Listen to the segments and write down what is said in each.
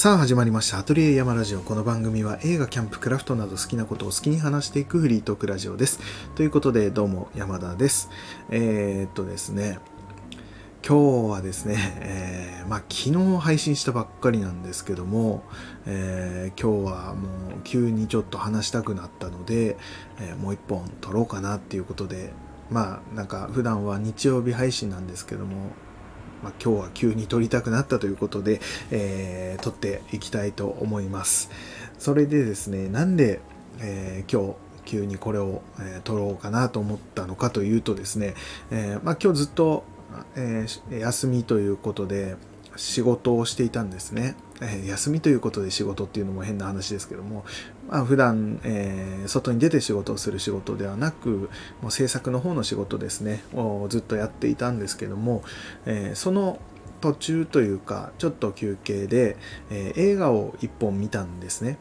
さあ始まりました。アトリエ山ラジオ。この番組は映画キャンプクラフトなど好きなことを好きに話していくフリートークラジオです。ということでどうも山田です。えー、っとですね。今日はですね、えー、まあ、昨日配信したばっかりなんですけども、えー、今日はもう急にちょっと話したくなったので、えもう一本撮ろうかなっていうことでまあなんか普段は日曜日配信なんですけどもまあ、今日は急に撮りたくなったということで、えー、撮っていきたいと思います。それでですね、なんで、えー、今日急にこれを、え、撮ろうかなと思ったのかというとですね、え、まあ、今日ずっと、え、休みということで仕事をしていたんですね。え休みということで仕事っていうのも変な話ですけども、まあ、普段、えー、外に出て仕事をする仕事ではなくもう制作の方の仕事ですねをずっとやっていたんですけども、えー、その途中というかちょっと休憩で、えー、映画を1本見たんですね。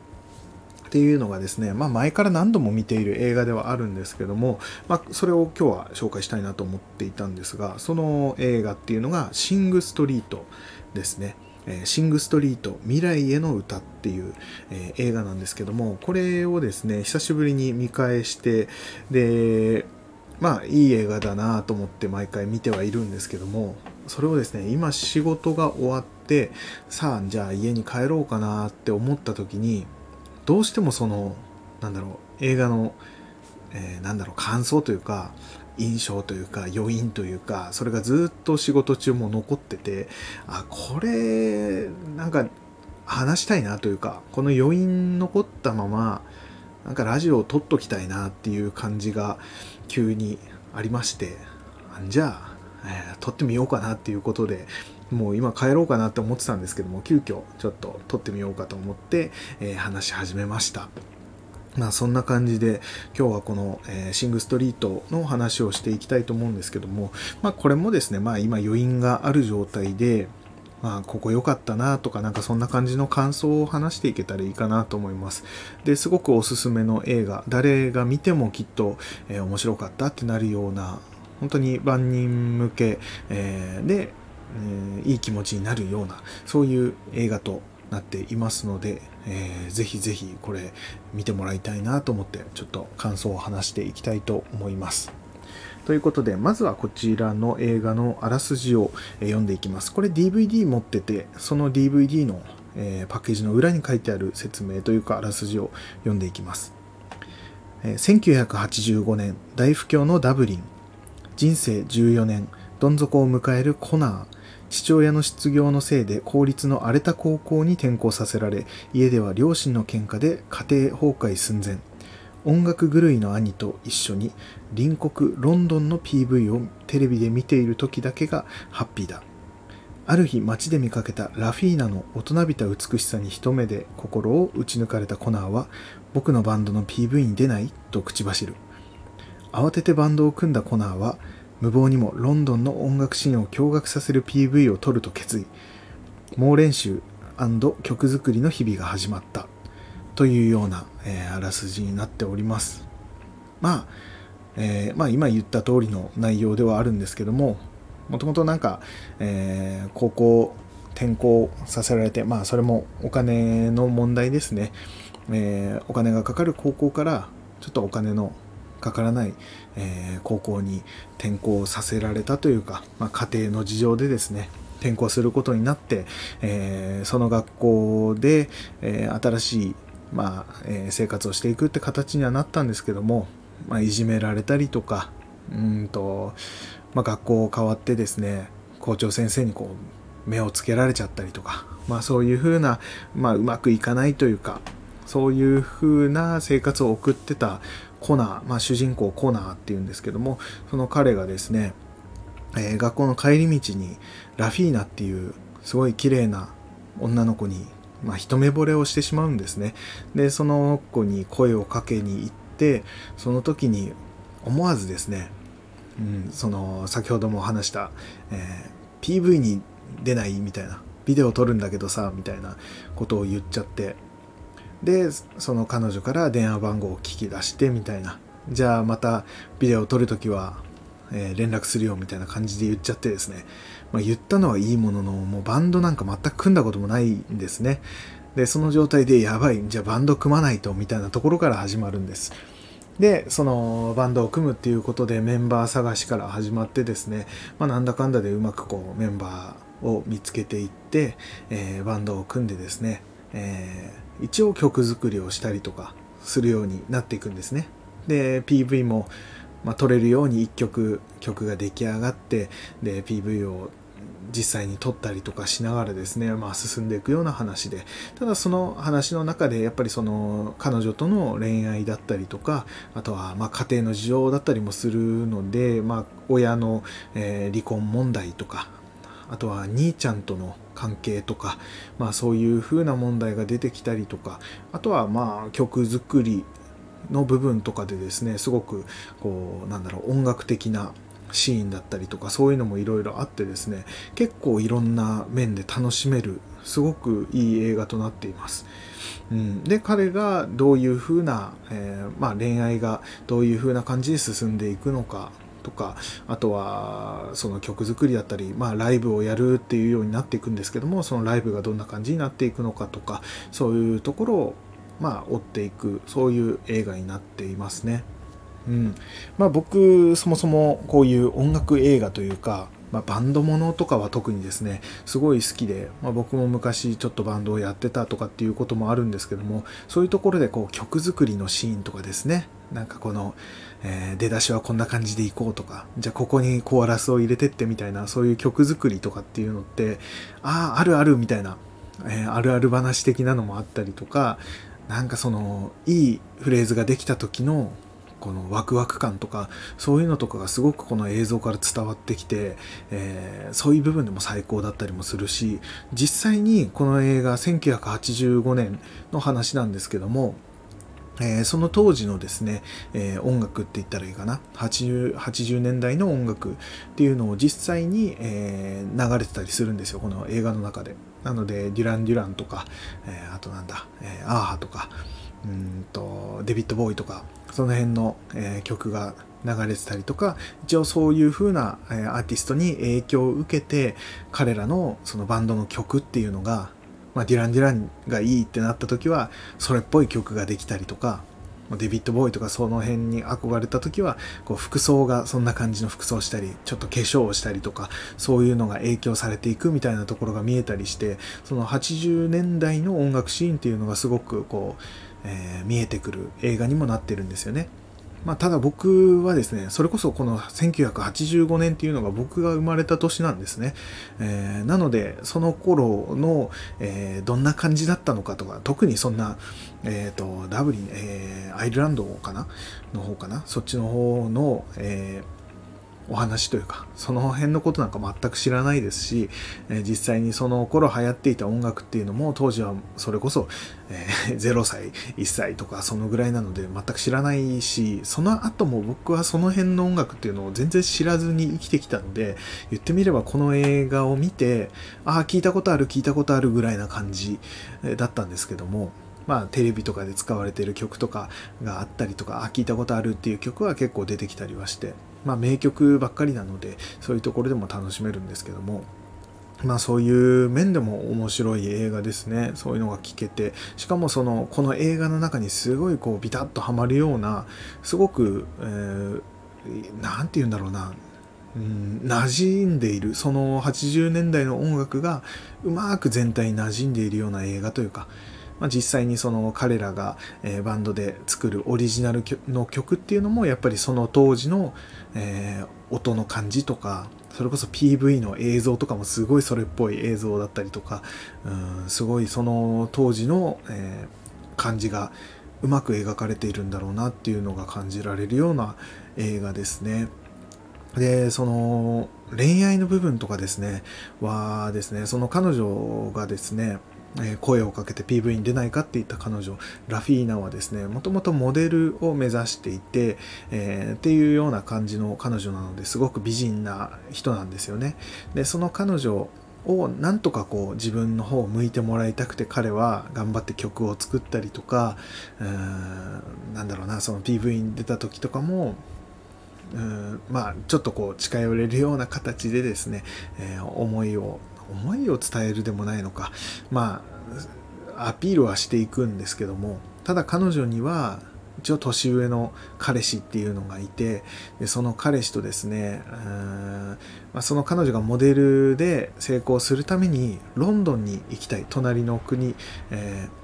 っていうのがですね、まあ、前から何度も見ている映画ではあるんですけども、まあ、それを今日は紹介したいなと思っていたんですがその映画っていうのが「シング・ストリート」ですね。シング・ストリート未来への歌っていう、えー、映画なんですけどもこれをですね久しぶりに見返してでまあいい映画だなと思って毎回見てはいるんですけどもそれをですね今仕事が終わってさあじゃあ家に帰ろうかなって思った時にどうしてもそのなんだろう映画の、えー、なんだろう感想というか印象というか余韻というかそれがずっと仕事中も残っててあこれなんか話したいなというかこの余韻残ったままなんかラジオを撮っときたいなっていう感じが急にありましてじゃあ、えー、撮ってみようかなっていうことでもう今帰ろうかなって思ってたんですけども急遽ちょっと撮ってみようかと思って、えー、話し始めました。まあそんな感じで今日はこの、え、シングストリートの話をしていきたいと思うんですけども、まあこれもですね、まあ今余韻がある状態で、まあここ良かったなとかなんかそんな感じの感想を話していけたらいいかなと思います。で、すごくおすすめの映画、誰が見てもきっと、え、面白かったってなるような、本当に万人向け、え、で、え、いい気持ちになるような、そういう映画となっていますので、えー、ぜひぜひこれ見てもらいたいなと思ってちょっと感想を話していきたいと思います。ということで、まずはこちらの映画のあらすじを読んでいきます。これ DVD 持ってて、その DVD のえパッケージの裏に書いてある説明というかあらすじを読んでいきます。え1985年、大不況のダブリン。人生14年、どん底を迎えるコナー。父親の失業のせいで公立の荒れた高校に転校させられ家では両親の喧嘩で家庭崩壊寸前。音楽狂いの兄と一緒に隣国ロンドンの PV をテレビで見ている時だけがハッピーだ。ある日街で見かけたラフィーナの大人びた美しさに一目で心を打ち抜かれたコナーは僕のバンドの PV に出ないと口走る。慌ててバンドを組んだコナーは無謀にもロンドンの音楽シーンを驚愕させる PV を撮ると決意。猛練習曲作りの日々が始まったというような、えー、あらすじになっております。まあ、えー、まあ今言った通りの内容ではあるんですけどももともとなんか、えー、高校転校させられてまあそれもお金の問題ですね、えー、お金がかかる高校からちょっとお金のかからない、え、高校に転校させられたというか、まあ、家庭の事情でですね転校することになって、え、その学校で、え、新しい、まあえ生活をしていくって形にはなったんですけども、まあ、いじめられたりとかうんと、まあ、学校を変わってですね校長先生にこう目をつけられちゃったりとか、まあ、そういうふうな、まあ、うまくいかないというかそういうふうな生活を送ってたコナー、まあ、主人公コナーっていうんですけどもその彼がですね、えー、学校の帰り道にラフィーナっていうすごい綺麗な女の子に、まあ、一目惚れをしてしまうんですね。でその子に声をかけに行ってその時に思わずですね、うん、その先ほども話した、えー、PV に出ないみたいなビデオ撮るんだけどさみたいなことを言っちゃってでその彼女から電話番号を聞き出してみたいな。じゃあまたビデオを撮るときはえー、連絡するよみたいな感じで言っちゃってですね、まあ、言ったのはいいもののもうバンドなんか全く組んだこともないんですね。でその状態でやばいじゃあバンド組まないとみたいなところから始まるんです。でそのバンドを組むっていうことでメンバー探しから始まってですね、まあ、なんだかんだでうまくこうメンバーを見つけていって、えー、バンドを組んでですね、えー、一応曲作りをしたりとかするようになっていくんですね。で PV も、まあ、撮れるように1曲曲が出来上がってで PV を実際に撮ったりとかしながらですね、まあ、進んでいくような話で。ただその話の中でやっぱりその彼女との恋愛だったりとかあとはま家庭の事情だったりもするので、まあ、親の、え離婚問題とかあとは兄ちゃんとの関係とか、まあ、そういう風な問題が出てきたりとかあとはまあ曲作りの部分とかでですねすごくこうなんだろう音楽的なシーンだったりとかそういうのもいろいろあってですね結構いろんな面で楽しめるすごくいい映画となっています。うん、で彼がどういうふうな、えー、まあ、恋愛がどういうふうな感じで進んでいくのかとかあとはその曲作りだったり、まあ、ライブをやるっていうようになっていくんですけどもそのライブがどんな感じになっていくのかとかそういうところをまあ追っていくそういう映画になっていますね。うんまあ、僕そもそもこういう音楽映画というか、まあ、バンドものとかは特にですねすごい好きで、まあ、僕も昔ちょっとバンドをやってたとかっていうこともあるんですけどもそういうところでこう曲作りのシーンとかですねなんかこの、えー、出だしはこんな感じでいこうとかじゃあここにコーラスを入れてってみたいなそういう曲作りとかっていうのってあああるあるみたいな、えー、あるある話的なのもあったりとかなんかそのいいフレーズができた時のこのワクワク感とかそういうのとかがすごくこの映像から伝わってきて、えー、そういう部分でも最高だったりもするし実際にこの映画1985年の話なんですけどもえー、その当時のですね、えー、音楽って言ったらいいかな。80, 80年代の音楽っていうのを実際に、えー、流れてたりするんですよこの映画の中で。なのでデュラン・デュランとか、えあとなんだ、えアーハとかうんとデビッド・ボーイとかその辺の、え、曲が流れてたりとか一応そういう風な、え、アーティストに影響を受けて彼らのそのバンドの曲っていうのが、まあ、デュラン・デュランがいいってなった時はそれっぽい曲ができたりとかデビッド・ボーイとかその辺に憧れた時はこう服装がそんな感じの服装をしたりちょっと化粧をしたりとかそういうのが影響されていくみたいなところが見えたりしてその80年代の音楽シーンっていうのがすごくこうえー、見えてくる映画にもなってるんですよね。まあ、ただ僕はですね、それこそこの1985年っていうのが僕が生まれた年なんですね。えー、なので、その頃の、えー、どんな感じだったのかとか、特にそんな、えっ、ー、と、ダブリン、えアイルランドかなの方かなそっちの方の、えーお話というかその辺のことなんか全く知らないですし、え実際にその頃流行っていた音楽っていうのも当時はそれこそ、えー、0歳1歳とかそのぐらいなので全く知らないしその後も僕はその辺の音楽っていうのを全然知らずに生きてきたんで言ってみればこの映画を見てああ聞いたことある聞いたことあるぐらいな感じだったんですけどもまあ、テレビとかで使われてる曲とかがあったりとかあ聞いたことあるっていう曲は結構出てきたりはしてまあ、名曲ばっかりなのでそういうところでも楽しめるんですけどもまあそういう面でも面白い映画ですね。そういうのが聞けて、しかもその、この映画の中にすごいこうビタッとはまるような、すごく、えー、なんて言うんだろうな、うん、馴染んでいる、その80年代の音楽がうまく全体に馴染んでいるような映画というか、まあ、実際にその彼らが、えー、バンドで作るオリジナルの曲っていうのもやっぱりその当時の、えー、音の感じとかそれこそ PV の映像とかもすごいそれっぽい映像だったりとかうんすごいその当時の、えー、感じがうまく描かれているんだろうなっていうのが感じられるような映画ですね。でその恋愛の部分とかですねはですねその彼女がですねえ声をかけて PV に出ないかって言った彼女ラフィーナはですねもともとモデルを目指していて、えー、っていうような感じの彼女なのですごく美人な人なんですよね。でその彼女をなんとかこう自分の方を向いてもらいたくて彼は頑張って曲を作ったりとかうーんなんだろうなその PV に出た時とかもうんまあちょっとこう近寄れるような形でですね、えー、思いを思いを伝えるでもないのか。まあアピールはしていくんですけどもただ彼女には一応年上の彼氏っていうのがいてでその彼氏とですねうん、まあ、その彼女がモデルで成功するためにロンドンに行きたい。隣の国、えー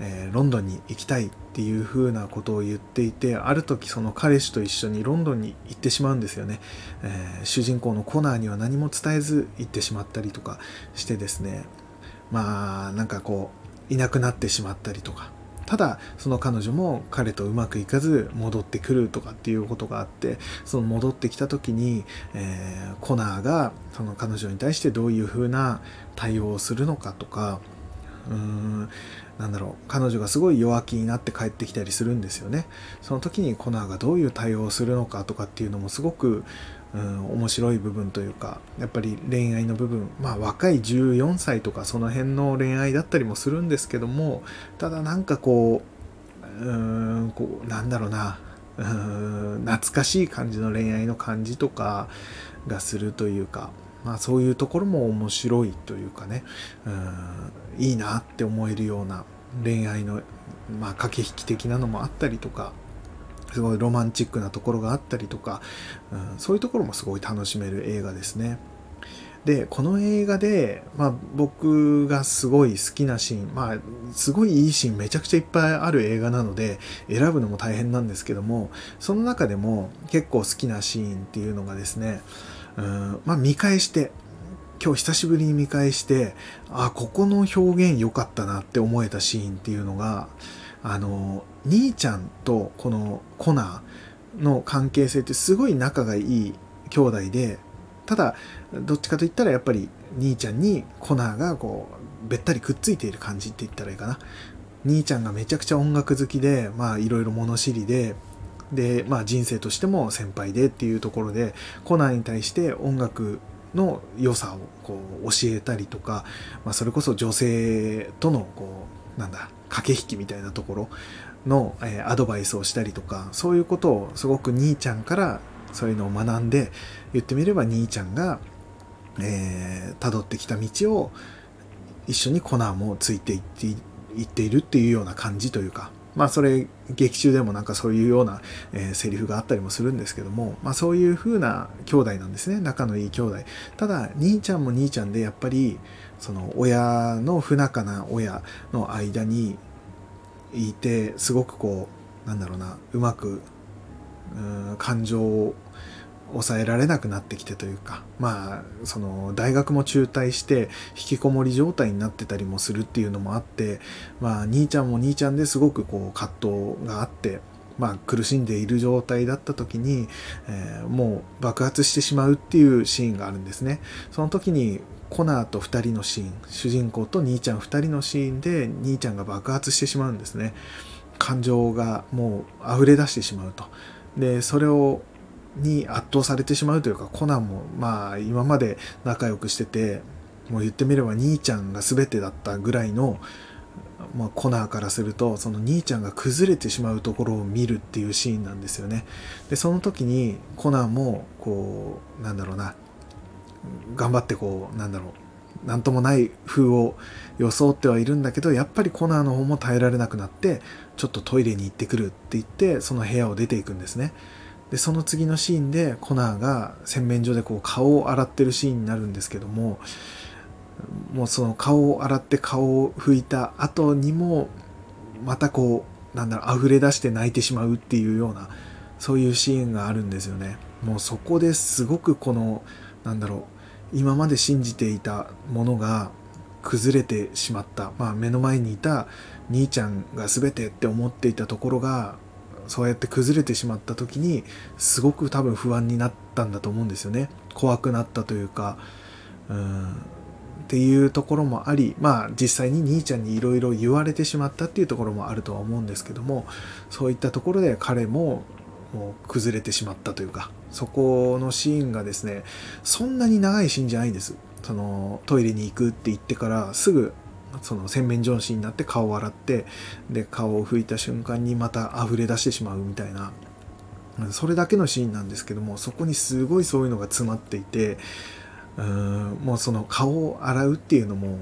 えー、ロンドンに行きたい。っていうふうなことを言っていてある時その彼氏と一緒にロンドンに行ってしまうんですよね、えー、主人公のコナーには何も伝えず行ってしまったりとかしてですね。まあなんかこういなくなってしまったりとか。ただその彼女も彼とうまくいかず戻ってくるとかっていうことがあってその戻ってきた時に、えー、コナーがその彼女に対してどういうふうな対応をするのかとかうーんなんだろう彼女がすごい弱気になって帰ってきたりするんですよね。その時にコナーがどういう対応をするのかとかっていうのもすごくうん、面白い部分というかやっぱり恋愛の部分まあ若い14歳とかその辺の恋愛だったりもするんですけどもただなんかこううんこうなんだろうなうん懐かしい感じの恋愛の感じとかがするというかまあそういうところも面白いというかねうんいいなって思えるような恋愛のまあ駆け引き的なのもあったりとかすごいロマンチックなところがあったりとか、うん、そういうところもすごい楽しめる映画ですね。でこの映画で、まあ、僕がすごい好きなシーンまあすごいいいシーンめちゃくちゃいっぱいある映画なので選ぶのも大変なんですけどもその中でも結構好きなシーンっていうのがですねうんまあ見返して今日久しぶりに見返してあここの表現良かったなって思えたシーンっていうのがあの兄ちゃんとこのコナーの関係性ってすごい仲がいい兄弟でただどっちかといったらやっぱり兄ちゃんにコナーがこうべったりくっついている感じって言ったらいいかな。兄ちゃんがめちゃくちゃ音楽好きでまあいろいろ物知りででまあ人生としても先輩でっていうところでコナーに対して音楽の良さをこう教えたりとか、まあ、それこそ女性とのこうなんだ駆け引きみたいなところの、えー、アドバイスをしたりとかそういうことをすごく兄ちゃんからそういうのを学んで言ってみれば兄ちゃんがえー、辿ってきた道を一緒にコナーもついていっていっているっていうような感じというかまあそれ劇中でもなんかそういうような、えー、セリフがあったりもするんですけども、まあそういう風な兄弟なんですね。仲のいい兄弟。ただ、兄ちゃんも兄ちゃんでやっぱり、その親の不仲な親の間にいて、すごくこう、なんだろうな、うまく、うん感情を抑えられなくなってきてというかまあその大学も中退して引きこもり状態になってたりもするっていうのもあってまあ兄ちゃんも兄ちゃんですごくこう葛藤があってまあ、苦しんでいる状態だった時に、えー、もう爆発してしまうっていうシーンがあるんですね。その時にコナーと2人のシーン主人公と兄ちゃん2人のシーンで兄ちゃんが爆発してしまうんですね。感情がもう溢れ出してしまうと。でそれをに圧倒されてしまうというかコナンもまあ今まで仲良くしててもう言ってみれば兄ちゃんが全てだったぐらいの、まあ、コナーからするとその兄ちゃんが崩れてしまうところを見るっていうシーンなんですよね。でその時にコナーもこうなんだろうな頑張ってこうなんだろう何ともない風を装ってはいるんだけどやっぱりコナーの方も耐えられなくなってちょっとトイレに行ってくるって言ってその部屋を出ていくんですね。でその次のシーンでコナーが洗面所でこう顔を洗ってるシーンになるんですけどももうその顔を洗って顔を拭いた後にもまたこうなんだろう溢れ出して泣いてしまうっていうようなそういうシーンがあるんですよね。もうそこですごくこのなんだろう今まで信じていたものが崩れてしまった、まあ、目の前にいた兄ちゃんが全てって思っていたところがそうやって崩れてしまった時にすごく多分不安になったんだと思うんですよね。怖くなったというか。うん。っていうところもありまあ実際に兄ちゃんにいろいろ言われてしまったっていうところもあるとは思うんですけどもそういったところで彼ももう崩れてしまったというかそこのシーンがですねそんなに長いシーンじゃないんです。そのトイレに行くって言ってからすぐその洗面所のシーンになって顔を洗ってで顔を拭いた瞬間にまた溢れ出してしまうみたいな。それだけのシーンなんですけどもそこにすごいそういうのが詰まっていてうーんもうその顔を洗うっていうのも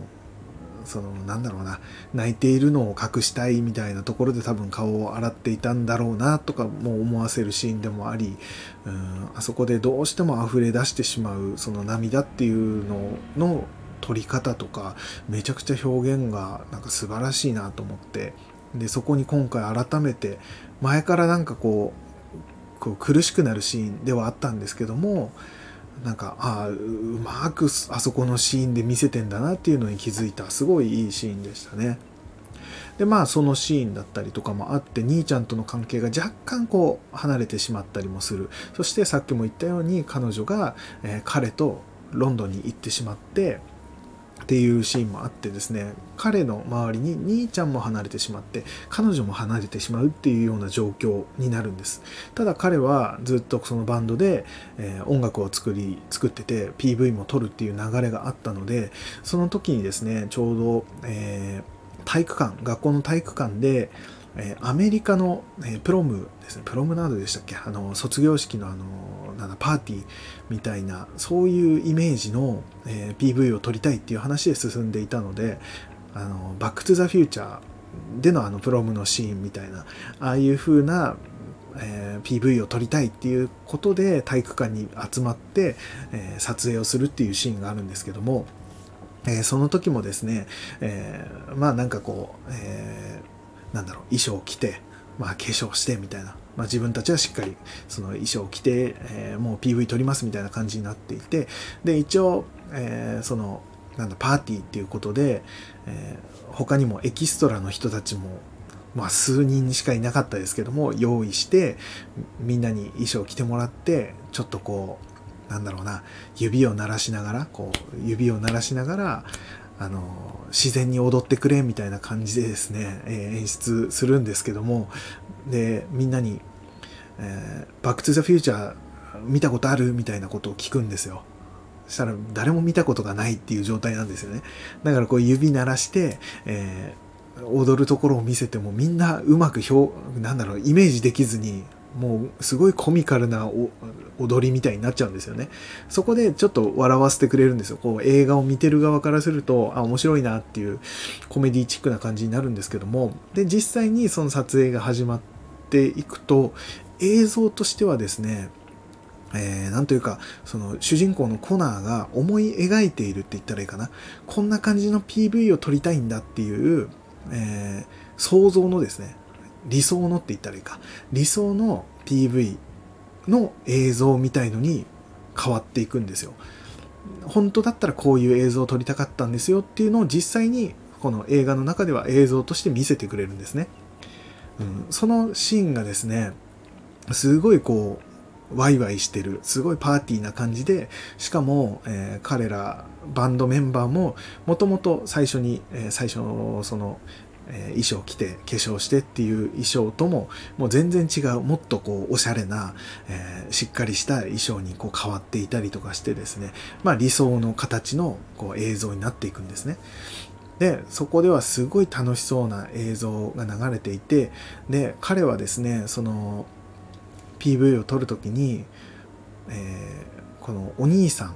そのなんだろうな泣いているのを隠したいみたいなところで多分顔を洗っていたんだろうなとかも思わせるシーンでもありうんあそこでどうしても溢れ出してしまうその涙っていうのの撮り方とかめちゃくちゃ表現がなんか素晴らしいなと思ってでそこに今回改めて前からなんかこうこう苦しくなるシーンではあったんですけどもなんかあうまくあそこのシーンで見せてんだなっていうのに気づいたすごいいいシーンでしたね。でまあそのシーンだったりとかもあって兄ちゃんとの関係が若干こう離れてしまったりもするそしてさっきも言ったように彼女が、えー、彼とロンドンに行ってしまってっていうシーンもあってですね彼の周りに兄ちゃんも離れてしまって彼女も離れてしまうっていうような状況になるんです。ただ彼はずっとそのバンドで、えー、音楽を作り作ってて PV も撮るっていう流れがあったのでその時にですねちょうど、えー、体育館学校の体育館でアメリカの、プロムですね。プロムナードでしたっけ？あの卒業式のあのなんだパーティーみたいなそういうイメージの、えー、PV を撮りたいっていう話で進んでいたのであのバック・トゥ・ザ・フューチャーでのあのプロムのシーンみたいなああいう風な、えー、PV を撮りたいっていうことで体育館に集まって、えー、撮影をするっていうシーンがあるんですけども、え、その時もですね、えまあなんかこう、えなんだろう衣装を着て、まあ、化粧してみたいな。まあ、自分たちはしっかりその衣装を着て、えー、もう PV 撮りますみたいな感じになっていて。で一応、えー、そのなんだパーティーっていうことで、えー、他にもエキストラの人たちもまあ数人しかいなかったですけども用意してみんなに衣装を着てもらってちょっとこうなんだろうな指を鳴らしながらこう指を鳴らしながらあの自然に踊ってくれみたいな感じでですね、えー、演出するんですけどもでみんなに、えー「バック・トゥ・ザ・フューチャー見たことある?」みたいなことを聞くんですよ。そしたら誰も見たことがないっていう状態なんですよね。だからこう指鳴らして、えー、踊るところを見せてもみんなうまく表なんだろうイメージできずにもうすごいコミカルな踊りみたいになっちゃうんですよね。そこでちょっと笑わせてくれるんですよ。こう映画を見てる側からすると、あ、面白いなっていうコメディチックな感じになるんですけども、で、実際にその撮影が始まっていくと、映像としてはですね、えー、なんというか、その主人公のコナーが思い描いているって言ったらいいかな。こんな感じの PV を撮りたいんだっていう、えー、想像のですね、理想のって言ったらいいか理想の PV の映像みたいのに変わっていくんですよ。本当だったらこういう映像を撮りたかったんですよっていうのを実際にこの映画の中では映像として見せてくれるんですね、うん、そのシーンがですねすごいこうワイワイしてるすごいパーティーな感じでしかも、えー、彼らバンドメンバーももともと最初に、えー、最初のそのえ衣装着て化粧してっていう衣装とももう全然違うもっとこうおしゃれな、えー、しっかりした衣装にこう変わっていたりとかしてですねまあ理想の形のこう映像になっていくんですね。でそこではすごい楽しそうな映像が流れていてで彼はですねその PV を撮る時に、えー、このお兄さん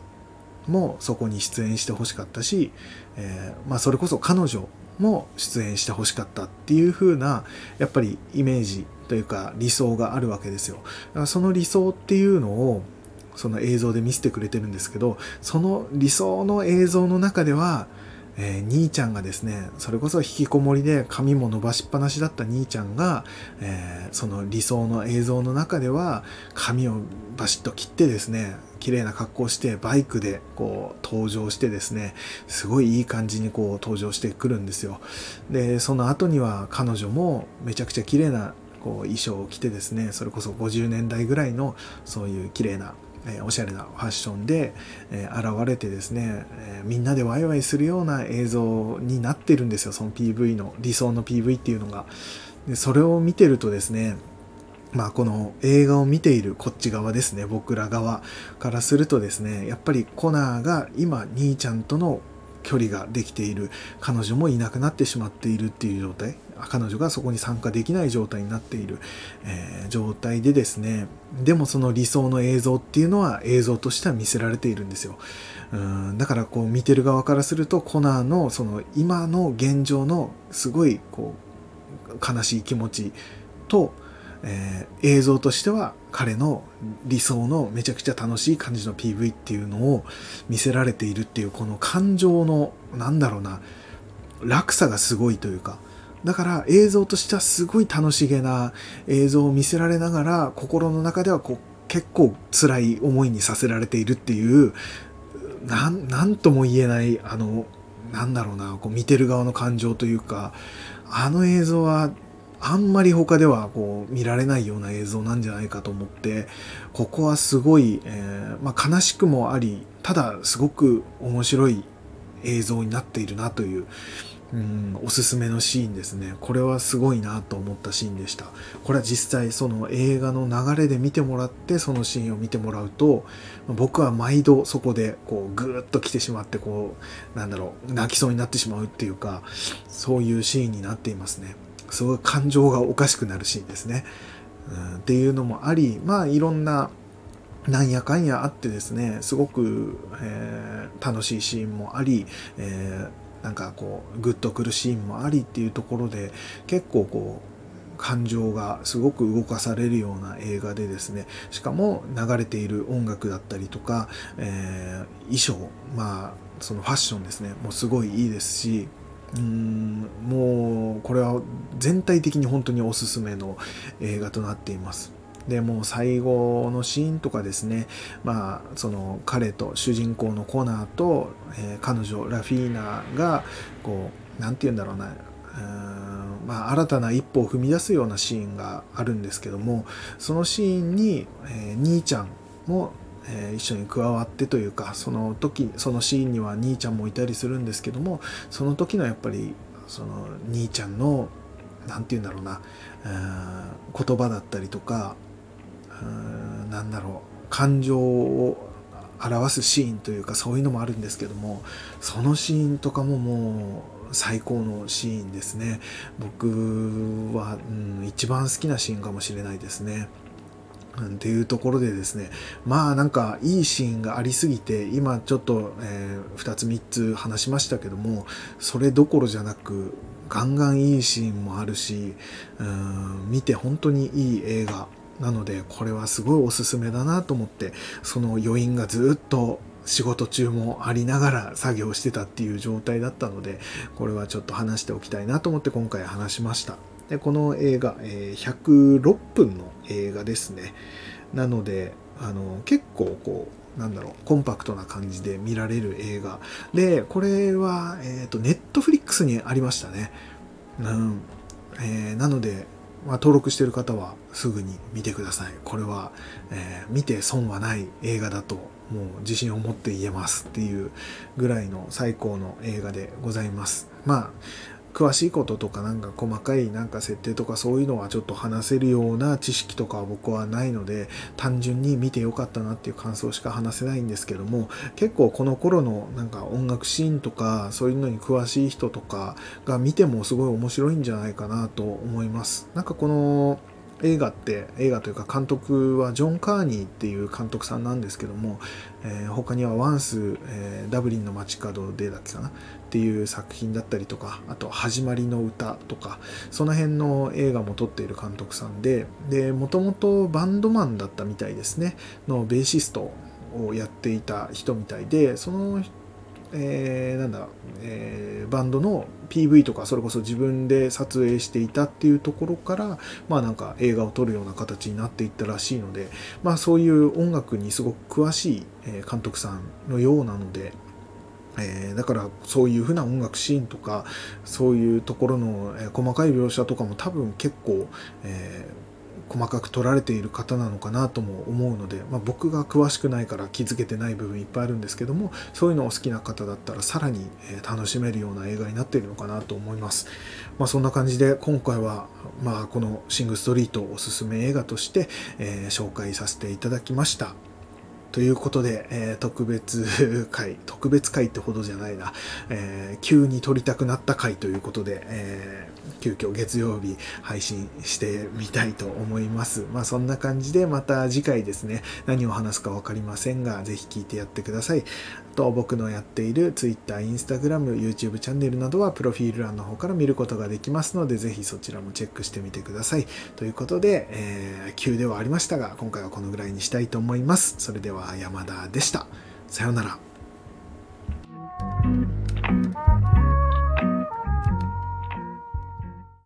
もそこに出演してほしかったし、えー、まあ、それこそ彼女も出演してほしかったっていう風なやっぱりイメージというか理想があるわけですよ。だからその理想っていうのをその映像で見せてくれてるんですけどその理想の映像の中ではえー、兄ちゃんがですねそれこそ引きこもりで髪も伸ばしっぱなしだった兄ちゃんが、えー、その理想の映像の中では髪をバシッと切ってですね綺麗な格好してバイクでこう登場してですねすごいいい感じにこう登場してくるんですよ。でその後には彼女もめちゃくちゃ綺麗なこう衣装を着てですねそれこそ50年代ぐらいのそういう綺麗なえおしゃれなファッションで、え現れてですね、えみんなでワイワイするような映像になってるんですよ。その PV の理想の PV っていうのが。でそれを見てるとですねまあこの映画を見ているこっち側ですね僕ら側からするとですねやっぱりコナーが今兄ちゃんとの距離ができている彼女もいなくなってしまっているっていう状態。彼女がそこに参加できない状態になっている、えー、状態でですね。でもその理想の映像っていうのは映像としては見せられているんですよ。うんだからこう見てる側からするとコナーのその今の現状のすごいこう悲しい気持ちと、えー、映像としては彼の理想のめちゃくちゃ楽しい感じの PV っていうのを見せられているっていうこの感情のなんだろうな落差がすごいというか。だから映像としてはすごい楽しげな映像を見せられながら心の中ではこう結構辛い思いにさせられているっていう何とも言えないあのなんだろうなこう見てる側の感情というかあの映像はあんまり他ではこう見られないような映像なんじゃないかと思ってここはすごい、えー、まあ、悲しくもありただすごく面白い映像になっているなといううんおすすめのシーンですね。これはすごいなと思ったシーンでした。これは実際その映画の流れで見てもらってそのシーンを見てもらうと僕は毎度そこでこうグーッと来てしまってこうなんだろう泣きそうになってしまうっていうかそういうシーンになっていますね。すごい感情がおかしくなるシーンですね、うん、っていうのもありまあいろんななんやかんやあってですねすごく、えー、楽しいシーンもあり、えーなんかこうグッとくるシーンもありっていうところで結構こう感情がすごく動かされるような映画でですねしかも流れている音楽だったりとか、えー、衣装まあそのファッションですねもうすごいいいですしうんもうこれは全体的に本当におすすめの映画となっています。でもう最後のシーンとかですねまあその彼と主人公のコナーと、えー、彼女ラフィーナがこう何て言うんだろうなうんまあ、新たな一歩を踏み出すようなシーンがあるんですけどもそのシーンに、えー、兄ちゃんも、えー、一緒に加わってというかその時そのシーンには兄ちゃんもいたりするんですけどもその時のやっぱりその兄ちゃんの何て言うんだろうな言葉だったりとかなんだろう感情を表すシーンというかそういうのもあるんですけどもそのシーンとかももう最高のシーンですね僕は、うん、一番好きなシーンかもしれないですね。っていうところでですねまあなんかいいシーンがありすぎて今ちょっと、えー、2つ3つ話しましたけどもそれどころじゃなくガンガンいいシーンもあるしうん見て本当にいい映画なのでこれはすごいおすすめだなと思ってその余韻がずっと仕事中もありながら作業してたっていう状態だったのでこれはちょっと話しておきたいなと思って今回話しました。でこの映画、えー、106分の映画ですねなのであの結構こうなんだろうコンパクトな感じで見られる映画でこれは、えーと、ネットフリックスにありましたね、うんえー、なのでまあ、登録している方はすぐに見てください。これは、えー、見て損はない映画だともう自信を持って言えますっていうぐらいの最高の映画でございます。まあ詳しいこととかなんか細かいなんか設定とかそういうのはちょっと話せるような知識とかは僕はないので単純に見てよかったなっていう感想しか話せないんですけども結構この頃のなんか音楽シーンとかそういうのに詳しい人とかが見てもすごい面白いんじゃないかなと思います。なんかこの映画って映画というか監督はジョン・カーニーっていう監督さんなんですけども、えー、他にはワンス、えー、ダブリンの街角でだっけかな？っていう作品だったりとかあと「始まりの歌」とかその辺の映画も撮っている監督さんでもともとバンドマンだったみたいですね。のベーシストをやっていた人みたいでその人えー、なんだ、えー、バンドの PV とかそれこそ自分で撮影していたっていうところからまあなんか映画を撮るような形になっていったらしいのでまあそういう音楽にすごく詳しい監督さんのようなのでえー、だからそういうふうな音楽シーンとかそういうところの、え、細かい描写とかも多分結構、えー細かく撮られている方なのかなとも思うので、まあ、僕が詳しくないから気づけてない部分いっぱいあるんですけどもそういうのを好きな方だったらさらに楽しめるような映画になっているのかなと思います、まあ、そんな感じで今回は、まあ、この「シング・ストリート」おすすめ映画として、えー、紹介させていただきました。ということで、えー、特別会、特別会ってほどじゃないな、えー、急に撮りたくなった回ということで、えー、急遽月曜日配信してみたいと思います。まあそんな感じでまた次回ですね、何を話すかわかりませんが、ぜひ聞いてやってください。と僕のやっている Twitter、Instagram、YouTube チャンネルなどはプロフィール欄の方から見ることができますので、ぜひそちらもチェックしてみてください。ということで、えー、急ではありましたが、今回はこのぐらいにしたいと思います。それでは山田でした。さようなら。